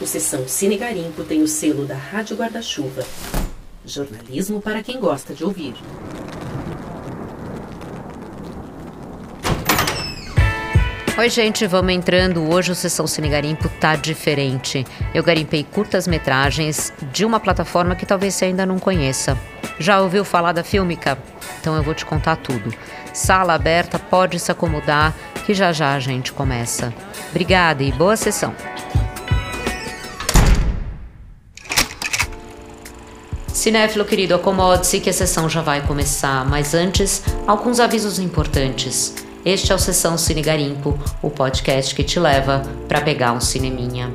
O Sessão Cine Garimpo tem o selo da Rádio Guarda-Chuva. Jornalismo para quem gosta de ouvir. Oi, gente, vamos entrando. Hoje o Sessão Cine Garimpo tá diferente. Eu garimpei curtas-metragens de uma plataforma que talvez você ainda não conheça. Já ouviu falar da Filmica? Então eu vou te contar tudo. Sala aberta, pode se acomodar, que já já a gente começa. Obrigada e boa sessão. Cinéfilo querido, acomode-se que a sessão já vai começar, mas antes, alguns avisos importantes. Este é o Sessão Cine Garimpo, o podcast que te leva para pegar um cineminha.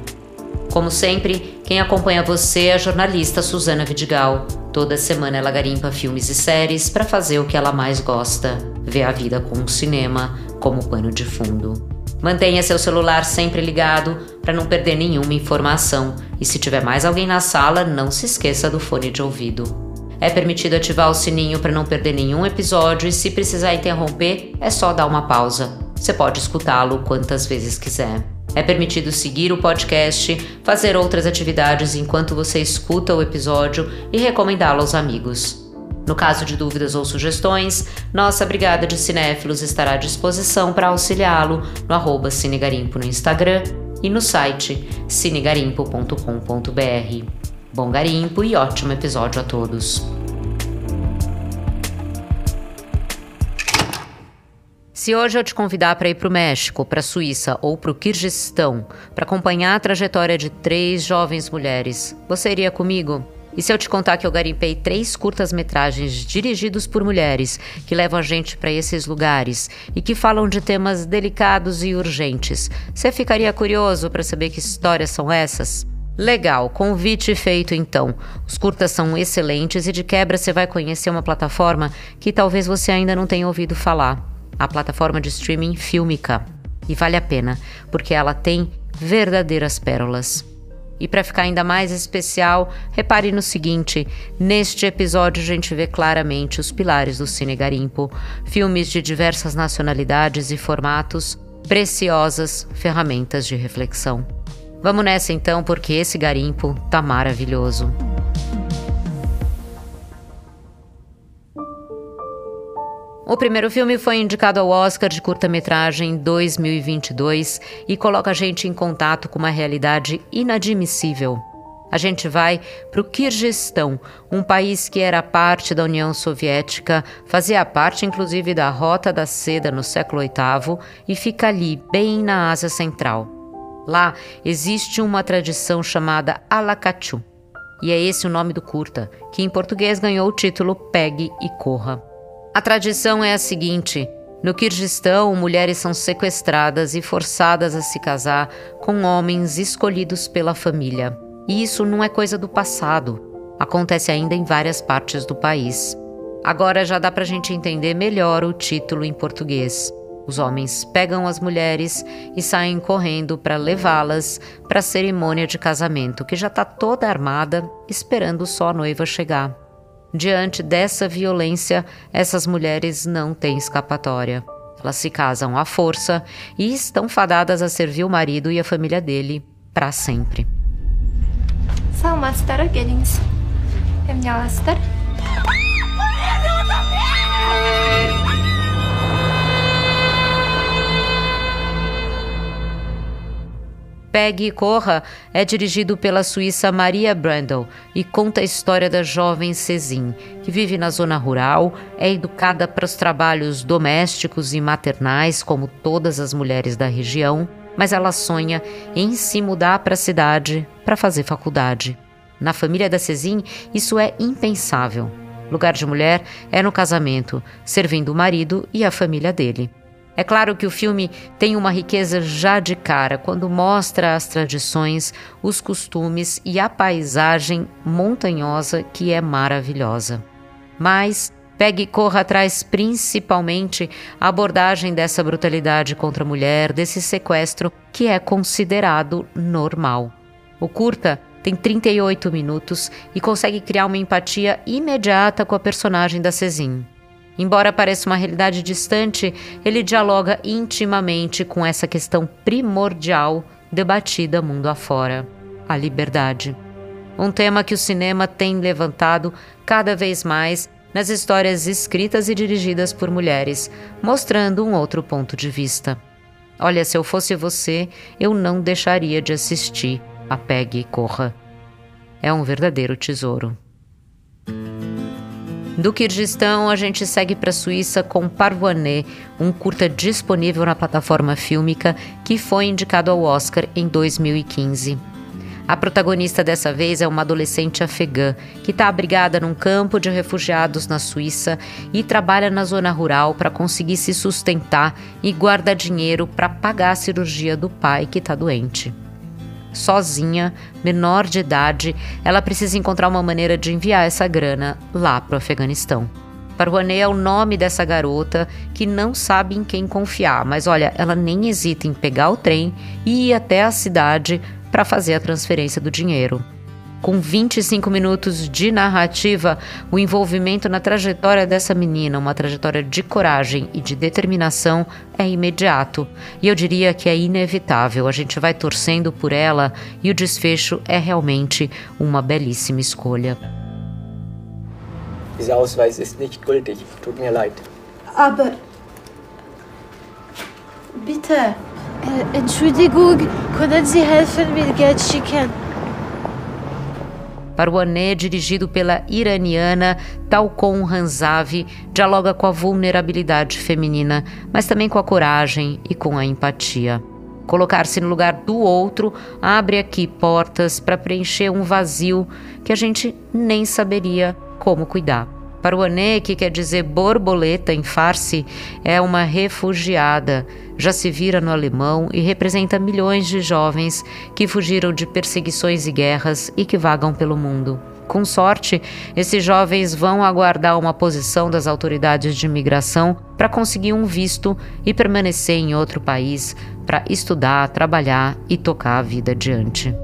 Como sempre, quem acompanha você é a jornalista Suzana Vidigal. Toda semana ela garimpa filmes e séries para fazer o que ela mais gosta, ver a vida com o cinema como pano de fundo. Mantenha seu celular sempre ligado para não perder nenhuma informação e se tiver mais alguém na sala, não se esqueça do fone de ouvido. É permitido ativar o sininho para não perder nenhum episódio e se precisar interromper, é só dar uma pausa. Você pode escutá-lo quantas vezes quiser. É permitido seguir o podcast, fazer outras atividades enquanto você escuta o episódio e recomendá-lo aos amigos. No caso de dúvidas ou sugestões, nossa Brigada de Cinéfilos estará à disposição para auxiliá-lo no arroba Cinegarimpo no Instagram e no site cinegarimpo.com.br. Bom garimpo e ótimo episódio a todos! Se hoje eu te convidar para ir para o México, para a Suíça ou para o Quirguistão para acompanhar a trajetória de três jovens mulheres, você iria comigo? E se eu te contar que eu garimpei três curtas-metragens dirigidos por mulheres que levam a gente para esses lugares e que falam de temas delicados e urgentes, você ficaria curioso para saber que histórias são essas? Legal, convite feito então. Os curtas são excelentes e de quebra você vai conhecer uma plataforma que talvez você ainda não tenha ouvido falar. A plataforma de streaming Filmica. E vale a pena, porque ela tem verdadeiras pérolas. E para ficar ainda mais especial, repare no seguinte: neste episódio a gente vê claramente os pilares do Cine Garimpo, filmes de diversas nacionalidades e formatos, preciosas ferramentas de reflexão. Vamos nessa então, porque esse garimpo tá maravilhoso. O primeiro filme foi indicado ao Oscar de curta-metragem em 2022 e coloca a gente em contato com uma realidade inadmissível. A gente vai para o Kirguistão, um país que era parte da União Soviética, fazia parte inclusive da Rota da Seda no século VIII e fica ali, bem na Ásia Central. Lá existe uma tradição chamada Alakachu, e é esse o nome do curta, que em português ganhou o título Pegue e Corra. A tradição é a seguinte: no Kirguistão, mulheres são sequestradas e forçadas a se casar com homens escolhidos pela família. E isso não é coisa do passado. Acontece ainda em várias partes do país. Agora já dá para a gente entender melhor o título em português. Os homens pegam as mulheres e saem correndo para levá-las para a cerimônia de casamento, que já está toda armada, esperando só a noiva chegar. Diante dessa violência, essas mulheres não têm escapatória. Elas se casam à força e estão fadadas a servir o marido e a família dele para sempre. Sama stara geliniz. Hem Pegue e Corra é dirigido pela suíça Maria Brandel e conta a história da jovem Cezin, que vive na zona rural, é educada para os trabalhos domésticos e maternais, como todas as mulheres da região, mas ela sonha em se mudar para a cidade para fazer faculdade. Na família da Cezin, isso é impensável. Lugar de mulher é no casamento, servindo o marido e a família dele. É claro que o filme tem uma riqueza já de cara quando mostra as tradições, os costumes e a paisagem montanhosa que é maravilhosa. Mas Pegue e Corra traz principalmente a abordagem dessa brutalidade contra a mulher, desse sequestro que é considerado normal. O curta tem 38 minutos e consegue criar uma empatia imediata com a personagem da Cezin. Embora pareça uma realidade distante, ele dialoga intimamente com essa questão primordial debatida mundo afora. a liberdade. Um tema que o cinema tem levantado cada vez mais nas histórias escritas e dirigidas por mulheres, mostrando um outro ponto de vista. Olha, se eu fosse você, eu não deixaria de assistir a Pegue e Corra. É um verdadeiro tesouro. Do Kirguistão, a gente segue para a Suíça com Parvoané, um curta disponível na plataforma fílmica que foi indicado ao Oscar em 2015. A protagonista dessa vez é uma adolescente afegã que está abrigada num campo de refugiados na Suíça e trabalha na zona rural para conseguir se sustentar e guardar dinheiro para pagar a cirurgia do pai que está doente. Sozinha, menor de idade, ela precisa encontrar uma maneira de enviar essa grana lá para o Afeganistão. Parwanê é o nome dessa garota que não sabe em quem confiar, mas olha, ela nem hesita em pegar o trem e ir até a cidade para fazer a transferência do dinheiro. Com 25 minutos de narrativa, o envolvimento na trajetória dessa menina, uma trajetória de coragem e de determinação, é imediato. E eu diria que é inevitável. A gente vai torcendo por ela e o desfecho é realmente uma belíssima escolha. Dieser Ausweis ist nicht gültig. Tut mir leid. Aber. Bitte. Äh, Entschuldigung, können Sie helfen mit Geld schicken? Parwané, dirigido pela iraniana Talcon Hanzavi, dialoga com a vulnerabilidade feminina, mas também com a coragem e com a empatia. Colocar-se no lugar do outro abre aqui portas para preencher um vazio que a gente nem saberia como cuidar. Paruané, que quer dizer borboleta em farsi, é uma refugiada. Já se vira no alemão e representa milhões de jovens que fugiram de perseguições e guerras e que vagam pelo mundo. Com sorte, esses jovens vão aguardar uma posição das autoridades de imigração para conseguir um visto e permanecer em outro país para estudar, trabalhar e tocar a vida adiante.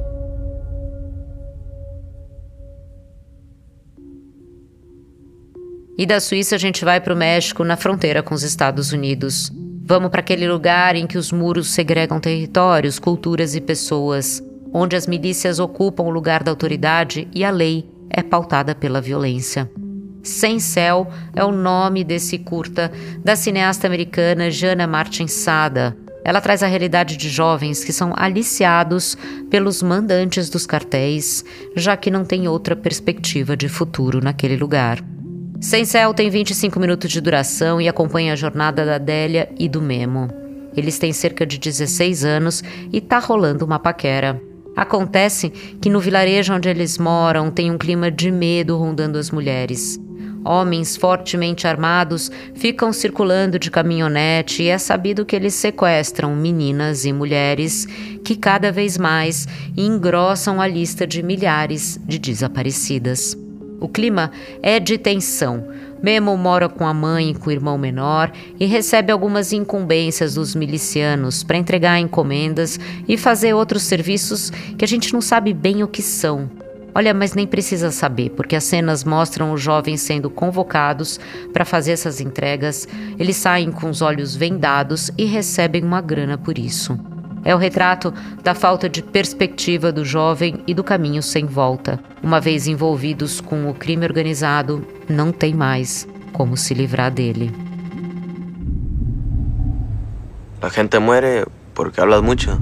E da Suíça a gente vai para o México, na fronteira com os Estados Unidos. Vamos para aquele lugar em que os muros segregam territórios, culturas e pessoas, onde as milícias ocupam o lugar da autoridade e a lei é pautada pela violência. Sem Céu é o nome desse curta da cineasta americana Jana Martin Sada. Ela traz a realidade de jovens que são aliciados pelos mandantes dos cartéis, já que não tem outra perspectiva de futuro naquele lugar. Sem Céu tem 25 minutos de duração e acompanha a jornada da Adélia e do Memo. Eles têm cerca de 16 anos e tá rolando uma paquera. Acontece que no vilarejo onde eles moram tem um clima de medo rondando as mulheres. Homens fortemente armados ficam circulando de caminhonete e é sabido que eles sequestram meninas e mulheres que cada vez mais engrossam a lista de milhares de desaparecidas. O clima é de tensão. Memo mora com a mãe e com o irmão menor e recebe algumas incumbências dos milicianos para entregar encomendas e fazer outros serviços que a gente não sabe bem o que são. Olha, mas nem precisa saber, porque as cenas mostram os jovens sendo convocados para fazer essas entregas. Eles saem com os olhos vendados e recebem uma grana por isso. É o retrato da falta de perspectiva do jovem e do caminho sem volta. Uma vez envolvidos com o crime organizado, não tem mais como se livrar dele. A gente muere porque hablas mucho.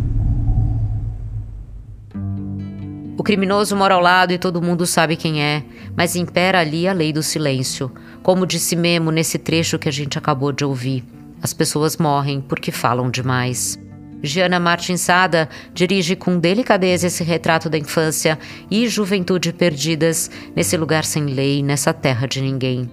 O criminoso mora ao lado e todo mundo sabe quem é, mas impera ali a lei do silêncio. Como disse Memo nesse trecho que a gente acabou de ouvir. As pessoas morrem porque falam demais. Giana Martins Sada dirige com delicadeza esse retrato da infância e juventude perdidas nesse lugar sem lei, nessa terra de ninguém.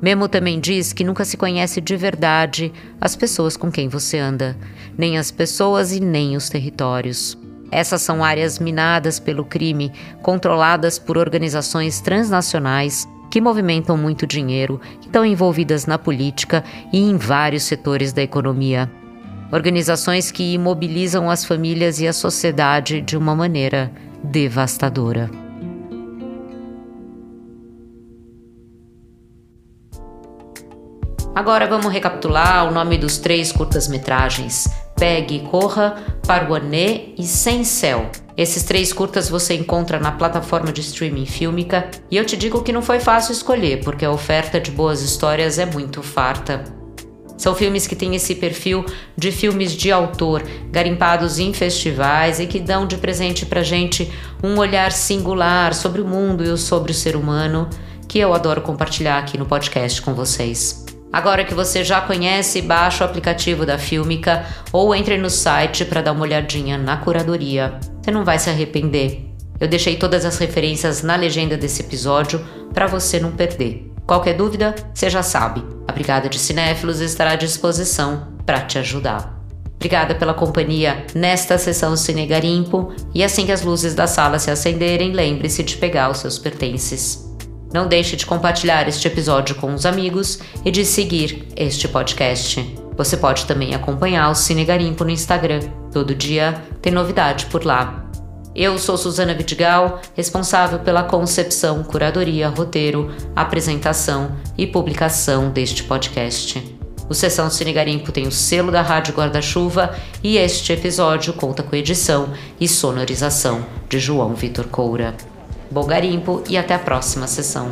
Memo também diz que nunca se conhece de verdade as pessoas com quem você anda, nem as pessoas e nem os territórios. Essas são áreas minadas pelo crime, controladas por organizações transnacionais que movimentam muito dinheiro, que estão envolvidas na política e em vários setores da economia. Organizações que imobilizam as famílias e a sociedade de uma maneira devastadora. Agora vamos recapitular o nome dos três curtas-metragens: Pegue Corra, Parouané e Sem Céu. Esses três curtas você encontra na plataforma de streaming Filmica e eu te digo que não foi fácil escolher, porque a oferta de boas histórias é muito farta. São filmes que têm esse perfil de filmes de autor, garimpados em festivais e que dão de presente pra gente um olhar singular sobre o mundo e sobre o ser humano, que eu adoro compartilhar aqui no podcast com vocês. Agora que você já conhece, baixe o aplicativo da Filmica ou entre no site para dar uma olhadinha na curadoria. Você não vai se arrepender. Eu deixei todas as referências na legenda desse episódio para você não perder. Qualquer dúvida, você já sabe. A Brigada de Cinéfilos estará à disposição para te ajudar. Obrigada pela companhia nesta sessão Cine Garimpo e assim que as luzes da sala se acenderem, lembre-se de pegar os seus pertences. Não deixe de compartilhar este episódio com os amigos e de seguir este podcast. Você pode também acompanhar o Cine Garimpo no Instagram. Todo dia tem novidade por lá. Eu sou Suzana Vidigal, responsável pela concepção, curadoria, roteiro, apresentação e publicação deste podcast. O Sessão Cine Garimpo tem o selo da Rádio Guarda-Chuva e este episódio conta com edição e sonorização de João Vitor Coura. Bom garimpo e até a próxima sessão.